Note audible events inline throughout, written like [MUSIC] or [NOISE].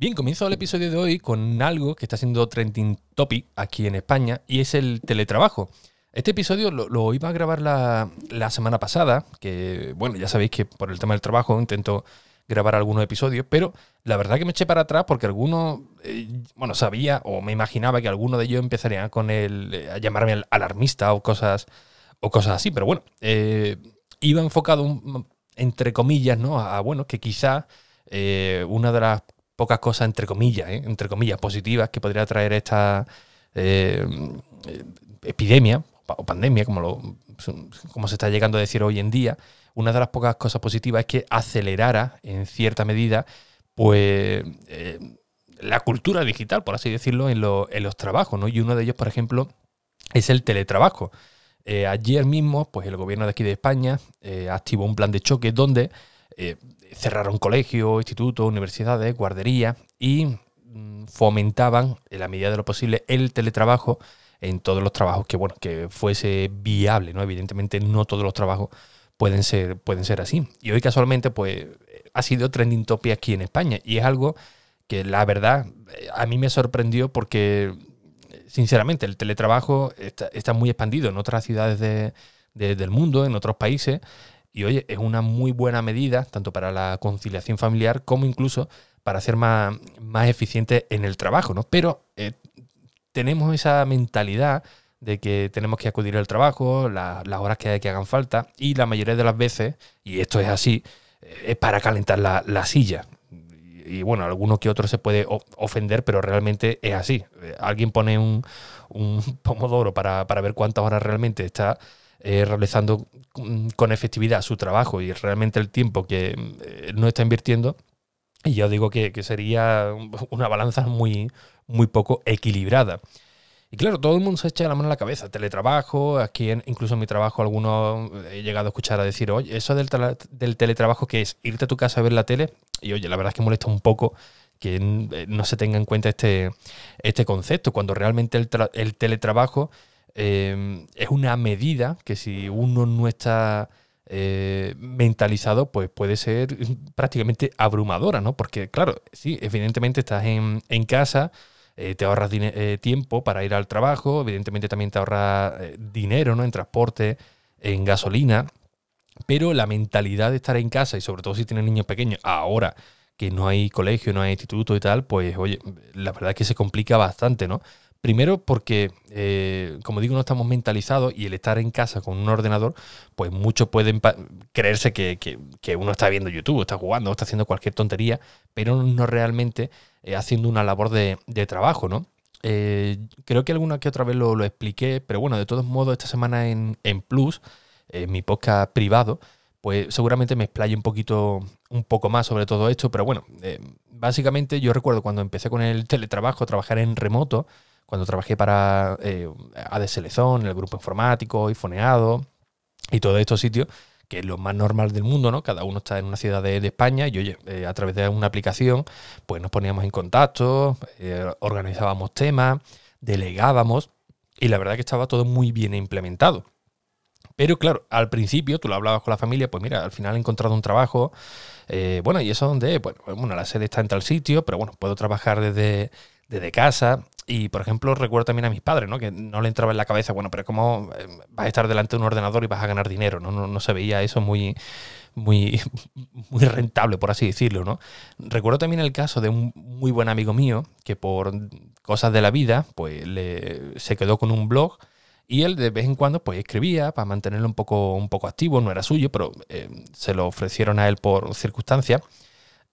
Bien, comienzo el episodio de hoy con algo que está siendo trending topic aquí en España y es el teletrabajo. Este episodio lo, iba a grabar la, semana pasada, que bueno, ya sabéis que por el tema del trabajo intento grabar algunos episodios, pero la verdad que me eché para atrás porque algunos, eh, bueno, sabía o me imaginaba que alguno de ellos empezaría con el, eh, a llamarme alarmista o cosas, o cosas así, pero bueno, eh, iba enfocado entre comillas, ¿no? A, bueno, que quizá una de las pocas cosas, entre comillas, ¿eh? entre comillas, positivas que podría traer esta eh, epidemia o pandemia, como, como se está llegando a decir hoy en día, una de las pocas cosas positivas es que acelerara en cierta medida pues eh, la cultura digital, por así decirlo, en, los trabajos. Y uno de ellos, por ejemplo, es el teletrabajo. ayer mismo, pues el gobierno de aquí de España activó un plan de choque donde cerraron colegios, institutos, universidades, guarderías y mm, fomentaban, en la medida de lo posible, el teletrabajo en todos los trabajos que, bueno, que fuese viable, ¿no? Evidentemente no todos los trabajos pueden ser, pueden ser así. Y hoy casualmente, pues, ha sido trending topic aquí en España. Y es algo que la verdad a mí me sorprendió porque, sinceramente, el teletrabajo está, muy expandido en otras ciudades del mundo, en otros países. Y oye, es una muy buena medida, tanto para la conciliación familiar como incluso para ser más, más eficiente en el trabajo, ¿no? Pero eh, tenemos esa mentalidad de que tenemos que acudir al trabajo, las horas que, que hagan falta, y la mayoría de las veces, y esto es así, eh, es para calentar la, silla. Y, bueno, alguno que otro se puede ofender, pero realmente es así. Eh, alguien pone un, un pomodoro para, para ver cuántas horas realmente está eh, realizando con efectividad su trabajo y realmente el tiempo que eh, no está invirtiendo, y yo digo que, sería una balanza muy, muy poco equilibrada. Y claro, todo el mundo se echa la mano a la cabeza. Teletrabajo, aquí incluso en mi trabajo algunos he llegado a escuchar a decir, oye, eso del, teletrabajo que es irte a tu casa a ver la tele, y oye, la verdad es que molesta un poco que eh, no se tenga en cuenta este, este concepto, cuando realmente el teletrabajo Em, es una medida que si uno no está eh, mentalizado, pues puede ser prácticamente abrumadora, ¿no? Porque, claro, sí, evidentemente estás en, casa, eh, te ahorras eh, tiempo para ir al trabajo, evidentemente también te ahorras dinero, ¿no? En transporte, en gasolina, pero la mentalidad de estar en casa y sobre todo si tienes niños pequeños, ahora que no hay colegio, no hay instituto y tal, pues oye, la verdad es que se complica bastante, ¿no? Primero porque, eh, como digo, no estamos mentalizados y el estar en casa con un ordenador, pues muchos pueden creerse que, uno está viendo YouTube, está jugando, está haciendo cualquier tontería, pero no realmente eh, haciendo una labor de, trabajo, ¿no? Eh, creo que alguna que otra vez lo, expliqué, pero bueno, de todos modos, esta semana en, en Plus, en mi podcast privado, pues seguramente me explayo un poquito, un poco más sobre todo esto, pero bueno, básicamente yo recuerdo cuando empecé con el teletrabajo, trabajar en remoto, cuando trabajé para eh, AD Selezón, el grupo informático, y Foneado y todos estos sitios, que es lo más normal del mundo, ¿no? Cada uno está en una ciudad de, España y, oye, eh, a través de una aplicación, pues nos poníamos en contacto, eh, organizábamos temas, delegábamos, y la verdad que estaba todo muy bien implementado. Pero claro, al principio tú lo hablabas con la familia, pues mira, al final he encontrado un trabajo, bueno, ¿y eso dónde Bueno, bueno, la sede está en tal sitio, pero bueno, puedo trabajar desde, desde casa. Y, por ejemplo, recuerdo también a mis padres, ¿no? Que no le entraba en la cabeza, bueno, pero ¿cómo eh, vas a estar delante de un ordenador y vas a ganar dinero? No, no, se veía eso muy, muy, [LAUGHS] muy rentable, por así decirlo, ¿no? Recuerdo también el caso de un muy buen amigo mío que por cosas de la vida, pues le, se quedó con un blog y él de vez en cuando pues escribía para mantenerlo un poco, un poco activo, no era suyo, pero eh, se lo ofrecieron a él por circunstancias.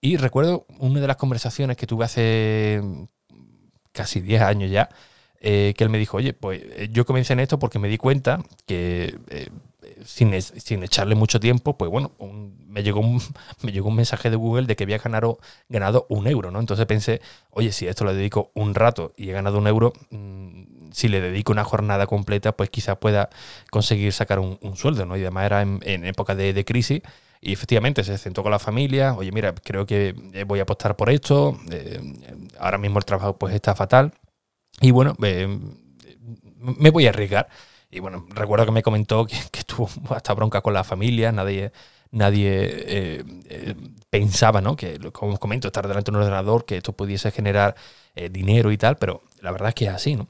Y recuerdo una de las conversaciones que tuve hace casi 10 años ya, eh, que él me dijo, oye, pues eh, yo comencé en esto porque me di cuenta que eh, sin, sin, echarle mucho tiempo, pues bueno, me, llegó un, [LAUGHS] me llegó un mensaje de Google de que había ganado, ganado un euro, ¿no? Entonces pensé, oye, si a esto le dedico un rato y he ganado un euro, mm, si le dedico una jornada completa, pues quizás pueda conseguir sacar un, sueldo, ¿no? Y además era en, época de, crisis. Y efectivamente se sentó con la familia, oye, mira, creo que voy a apostar por esto, eh, ahora mismo el trabajo pues está fatal. Y bueno, eh, me voy a arriesgar. Y bueno, recuerdo que me comentó que, que tuvo hasta bronca con la familia, nadie, nadie eh, eh, pensaba, ¿no? Que, como os comento, estar delante de un ordenador, que esto pudiese generar eh, dinero y tal, pero la verdad es que es así, ¿no?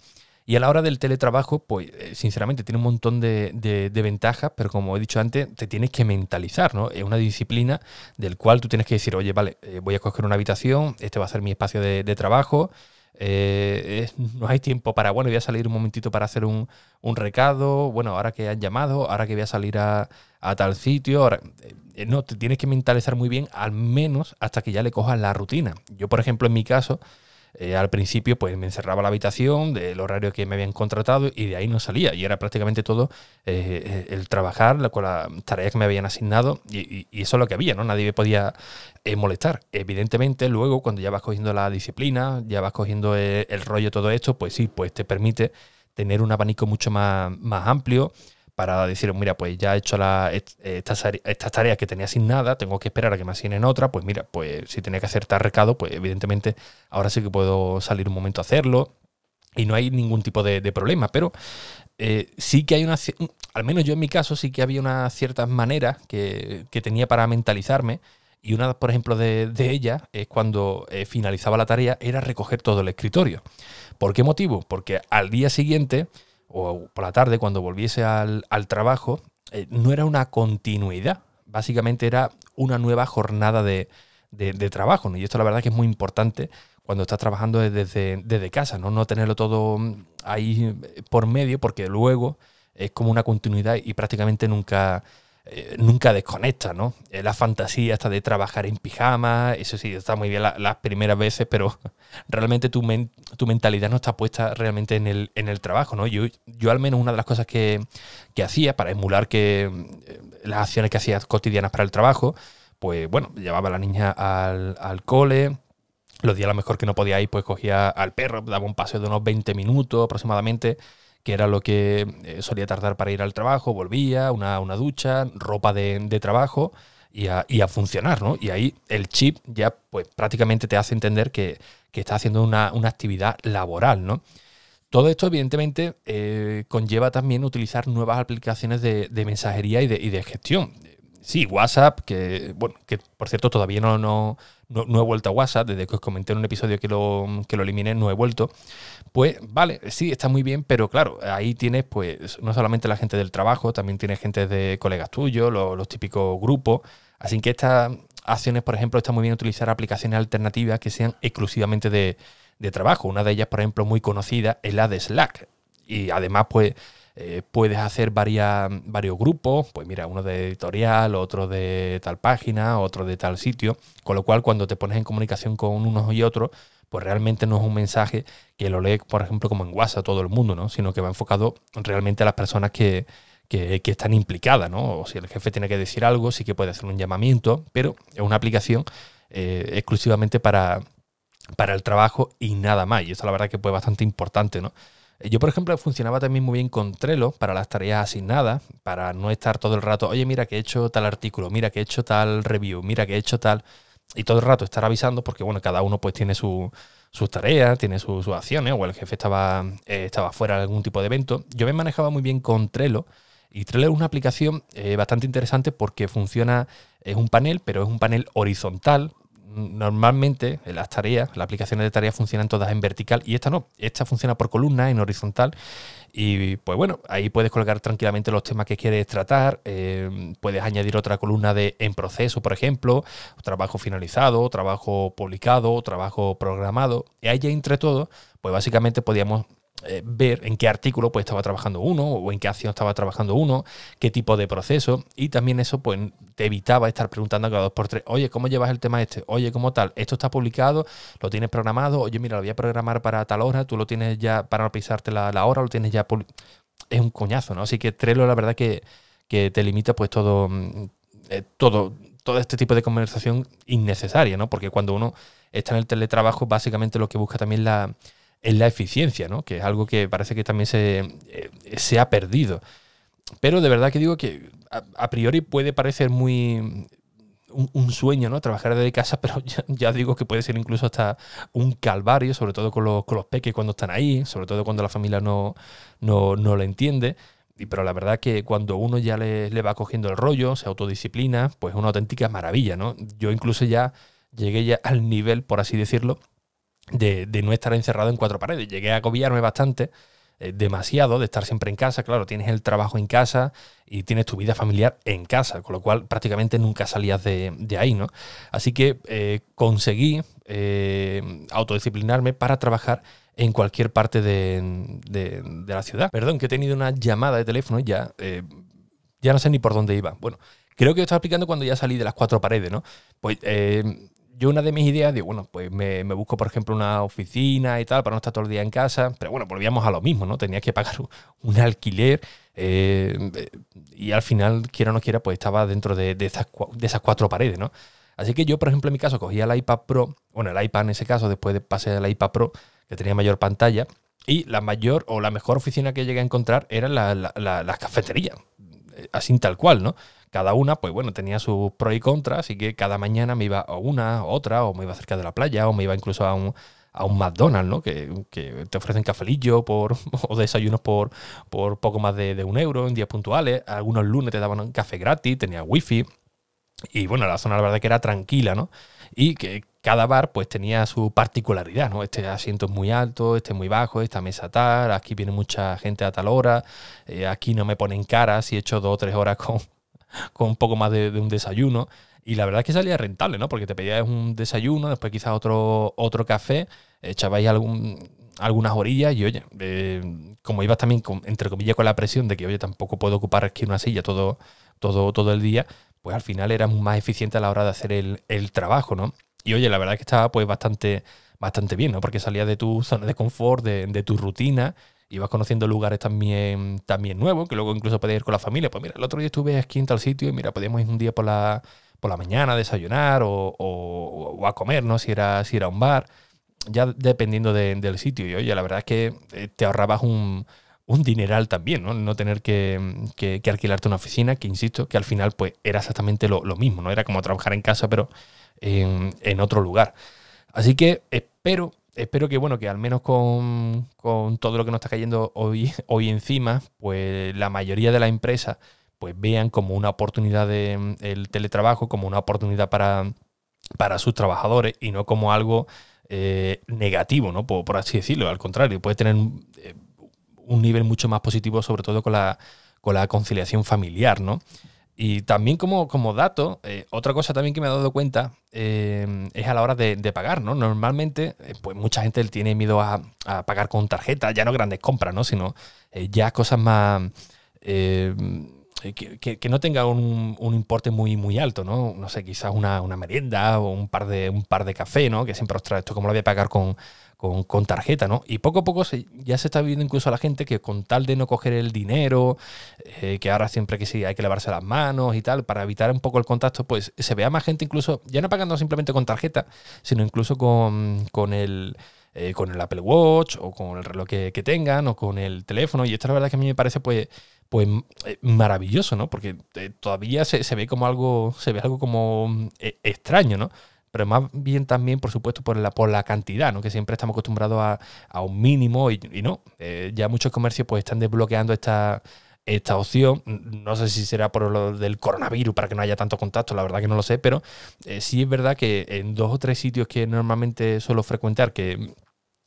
Y a la hora del teletrabajo, pues sinceramente tiene un montón de, ventajas, pero como he dicho antes, te tienes que mentalizar, ¿no? Es una disciplina del cual tú tienes que decir, oye, vale, voy a coger una habitación, este va a ser mi espacio de, trabajo, eh, no hay tiempo para, bueno, voy a salir un momentito para hacer un, recado, bueno, ahora que han llamado, ahora que voy a salir a, tal sitio, ahora, eh, no, te tienes que mentalizar muy bien, al menos hasta que ya le cojas la rutina. Yo, por ejemplo, en mi caso, eh, al principio pues me encerraba la habitación del horario que me habían contratado y de ahí no salía. Y era prácticamente todo eh, el trabajar con las tareas que me habían asignado y, eso es lo que había, ¿no? Nadie me podía eh, molestar. Evidentemente luego cuando ya vas cogiendo la disciplina, ya vas cogiendo el, el rollo todo esto, pues sí, pues te permite tener un abanico mucho más, más amplio para decir, mira, pues ya he hecho la, estas, tareas que tenía sin nada, tengo que esperar a que me asignen otra, pues mira, pues si tenía que hacer tal recado, pues evidentemente ahora sí que puedo salir un momento a hacerlo y no hay ningún tipo de, problema, pero eh, sí que hay una, al menos yo en mi caso, sí que había unas ciertas maneras que, tenía para mentalizarme. Y una, por ejemplo, de, ellas es cuando eh, finalizaba la tarea, era recoger todo el escritorio. ¿Por qué motivo? Porque al día siguiente o por la tarde, cuando volviese al, trabajo, eh, no era una continuidad. Básicamente era una nueva jornada de, trabajo. Y esto la verdad que es muy importante cuando estás trabajando desde, desde casa, ¿no? no tenerlo todo ahí por medio, porque luego es como una continuidad y prácticamente nunca eh, nunca desconecta, ¿no? Eh, la fantasía hasta de trabajar en pijama, eso sí, está muy bien las primeras veces, pero [LAUGHS] realmente tu, tu mentalidad no está puesta realmente en el, en el trabajo, ¿no? Yo, yo al menos una de las cosas que, hacía para emular que eh, las acciones que hacía cotidianas para el trabajo, pues bueno, llevaba a la niña al, al cole, los días a lo mejor que no podía ir, pues cogía al perro, daba un paseo de unos 20 minutos aproximadamente, que era lo que eh, solía tardar para ir al trabajo, volvía, una, ducha, ropa de, trabajo y a, funcionar, ¿no? Y ahí el chip ya pues prácticamente te hace entender que, que está haciendo una, actividad laboral, ¿no? Todo esto, evidentemente, eh, conlleva también utilizar nuevas aplicaciones de, mensajería y de, y de, gestión. Sí, WhatsApp, que, bueno, que por cierto todavía no, no, no, he vuelto a WhatsApp, desde que os comenté en un episodio que lo, que lo eliminé, no he vuelto. Pues vale, sí, está muy bien, pero claro, ahí tienes pues no solamente la gente del trabajo, también tienes gente de colegas tuyos, los, típicos grupos. Así que estas acciones, por ejemplo, está muy bien utilizar aplicaciones alternativas que sean exclusivamente de, de trabajo. Una de ellas, por ejemplo, muy conocida es la de Slack. Y además, pues eh, puedes hacer varias, varios grupos, pues mira, uno de editorial, otro de tal página, otro de tal sitio, con lo cual cuando te pones en comunicación con unos y otros, pues realmente no es un mensaje que lo lee, por ejemplo, como en WhatsApp todo el mundo, ¿no? sino que va enfocado realmente a las personas que, están implicadas, ¿no? O si el jefe tiene que decir algo, sí que puede hacer un llamamiento, pero es una aplicación eh, exclusivamente para, para el trabajo y nada más. Y eso la verdad que fue bastante importante, ¿no? Eh, yo, por ejemplo, funcionaba también muy bien con Trello para las tareas asignadas, para no estar todo el rato, oye, mira que he hecho tal artículo, mira que he hecho tal review, mira que he hecho tal... Y todo el rato estar avisando porque, bueno, cada uno pues tiene sus tareas, tiene sus acciones, o el jefe estaba, eh, estaba fuera de algún tipo de evento. Yo me manejaba muy bien con Trello. Y Trello es una aplicación eh, bastante interesante porque funciona, es un panel, pero es un panel horizontal, normalmente las tareas, las aplicaciones de tareas funcionan todas en vertical y esta no, esta funciona por columna, en horizontal. Y pues bueno, ahí puedes colgar tranquilamente los temas que quieres tratar, eh, puedes añadir otra columna de en proceso, por ejemplo, trabajo finalizado, trabajo publicado, trabajo programado. Y ahí entre todo, pues básicamente podíamos eh, ver en qué artículo pues estaba trabajando uno o en qué acción estaba trabajando uno, qué tipo de proceso y también eso pues te evitaba estar preguntando cada dos por tres, oye, ¿cómo llevas el tema este? Oye, ¿cómo tal? ¿Esto está publicado? ¿Lo tienes programado? Oye, mira, lo voy a programar para tal hora, tú lo tienes ya para no pisarte la, hora, lo tienes ya... Es un coñazo, ¿no? Así que Trello la verdad que, que te limita pues todo, mm, eh, todo, todo este tipo de conversación innecesaria, ¿no? Porque cuando uno está en el teletrabajo, básicamente lo que busca también la, es la eficiencia, ¿no? Que es algo que parece que también se, eh, se ha perdido. Pero de verdad que digo que a, priori puede parecer muy un, sueño, ¿no? Trabajar desde casa, [LAUGHS] pero ya, digo que puede ser incluso hasta un calvario, sobre todo con los, con los peques cuando están ahí, sobre todo cuando la familia no, no, no lo entiende. Y, pero la verdad que cuando uno ya le, le, va cogiendo el rollo, se autodisciplina, pues es una auténtica maravilla, ¿no? Yo incluso ya llegué ya al nivel, por así decirlo, de, de no estar encerrado en cuatro paredes. Llegué a agobiarme bastante eh, demasiado de estar siempre en casa. Claro, tienes el trabajo en casa y tienes tu vida familiar en casa, con lo cual prácticamente nunca salías de, ahí, ¿no? Así que eh, conseguí eh, autodisciplinarme para trabajar en cualquier parte de, la ciudad. Perdón, que he tenido una llamada de teléfono ya, ya no sé ni por dónde iba. Bueno, creo que estaba explicando cuando ya salí de las cuatro paredes, ¿no? Pues yo una de mis ideas, digo, bueno, pues me, busco, por ejemplo, una oficina y tal, para no estar todo el día en casa. Pero bueno, volvíamos a lo mismo, ¿no? Tenía que pagar un, alquiler eh, y al final, quiera o no quiera, pues estaba dentro de, esas, de esas cuatro paredes, ¿no? Así que yo, por ejemplo, en mi caso, cogía el iPad Pro, bueno, el iPad en ese caso, después de pasé al iPad Pro, que tenía mayor pantalla, y la mayor o la mejor oficina que llegué a encontrar era la, las cafeterías, así tal cual, ¿no? Cada una, pues bueno, tenía sus pros y contras, así que cada mañana me iba a una, a otra, o me iba cerca de la playa, o me iba incluso a un, a un McDonald's, ¿no? Que, te ofrecen cafelillo por, [LAUGHS] o desayunos por, por poco más de, un euro en días puntuales. Algunos lunes te daban un café gratis, tenía wifi. Y bueno, la zona la verdad que era tranquila, ¿no? Y que cada bar pues tenía su particularidad, ¿no? Este asiento es muy alto, este es muy bajo, esta mesa tal, aquí viene mucha gente a tal hora, eh, aquí no me ponen cara si he hecho dos o tres horas con, con un poco más de, un desayuno. Y la verdad es que salía rentable, ¿no? Porque te pedías un desayuno, después quizás otro, otro café, echabais algún, algunas orillas y oye, eh, como ibas también, entre comillas, con la presión de que, oye, tampoco puedo ocupar aquí una silla todo, todo, todo el día, pues al final eras más eficiente a la hora de hacer el, trabajo, ¿no? Y oye, la verdad es que estaba pues bastante, bastante bien, ¿no? Porque salía de tu zona de confort, de tu rutina y vas conociendo lugares también, también nuevos, que luego incluso puedes ir con la familia. Pues mira, el otro día estuve aquí en tal sitio y mira, podíamos ir un día por la, por la mañana a desayunar o, a comer, ¿no? Si era, si era un bar, ya dependiendo del sitio. Y oye, la verdad es que eh, te ahorrabas un, dineral también, ¿no? No tener que, que, alquilarte una oficina, que insisto, que al final pues era exactamente lo, mismo, ¿no? Era como trabajar en casa, pero en, en otro lugar. Así que espero espero que, bueno, que al menos con, todo lo que nos está cayendo hoy, [LAUGHS] hoy encima, pues la mayoría de las empresas pues vean como una oportunidad de, el teletrabajo, como una oportunidad para, para sus trabajadores y no como algo eh, negativo, ¿no? Por, así decirlo. Al contrario, puede tener eh, un nivel mucho más positivo, sobre todo con la, con la conciliación familiar, ¿no? Y también como, como dato, eh, otra cosa también que me he dado cuenta eh, es a la hora de, pagar, ¿no? Normalmente, eh, pues mucha gente tiene miedo a, pagar con tarjeta, ya no grandes compras, ¿no? Sino ya cosas más... Que, no tenga un, importe muy, muy alto, ¿no? No sé, quizás una, una merienda o un par de, un par de café, ¿no? Que siempre os trae esto, como lo voy a pagar con, con, tarjeta, ¿no? Y poco a poco ya se está viendo incluso a la gente que con tal de no coger el dinero, eh, que ahora siempre que sí hay que lavarse las manos y tal, para evitar un poco el contacto, pues se vea más gente incluso, ya no pagando simplemente con tarjeta, sino incluso con, con el... Eh, con el Apple Watch o con el reloj que, tengan o con el teléfono. Y esto la verdad que a mí me parece pues, pues eh, maravilloso, ¿no? Porque todavía se, ve como algo, se ve algo como extraño, ¿no? pero más bien también, por supuesto, por la, por la cantidad, ¿no? que siempre estamos acostumbrados a, un mínimo y, no. Eh, ya muchos comercios pues están desbloqueando esta, esta opción. No sé si será por lo del coronavirus para que no haya tanto contacto, la verdad que no lo sé, pero eh, sí es verdad que en dos o tres sitios que normalmente suelo frecuentar que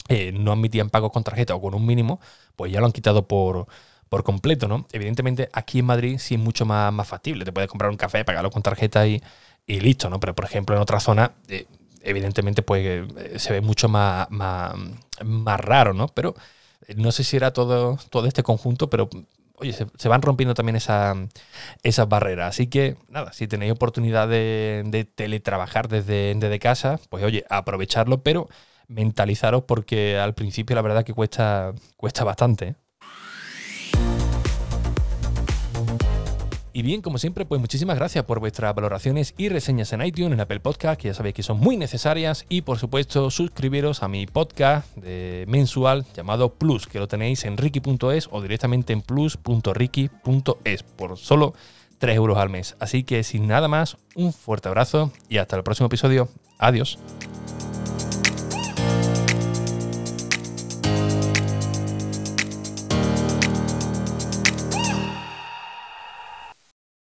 eh, no admitían pagos con tarjeta o con un mínimo, pues ya lo han quitado por, por completo, ¿no? Evidentemente aquí en Madrid sí es mucho más, más factible. Te puedes comprar un café, pagarlo con tarjeta y y listo, ¿no? Pero por ejemplo en otra zona, eh, evidentemente pues eh, se ve mucho más, más, raro, ¿no? Pero eh, no sé si era todo, todo este conjunto, pero oye, se, van rompiendo también esa, esas barreras. Así que nada, si tenéis oportunidad de, teletrabajar desde, desde casa, pues oye, aprovecharlo, pero mentalizaros porque al principio la verdad que cuesta, cuesta bastante. Y bien, como siempre, pues muchísimas gracias por vuestras valoraciones y reseñas en iTunes, en Apple Podcast, que ya sabéis que son muy necesarias. Y por supuesto, suscribiros a mi podcast mensual llamado Plus, que lo tenéis en ricky.es o directamente en plus.ricky.es por solo 3 euros al mes. Así que sin nada más, un fuerte abrazo y hasta el próximo episodio. Adiós.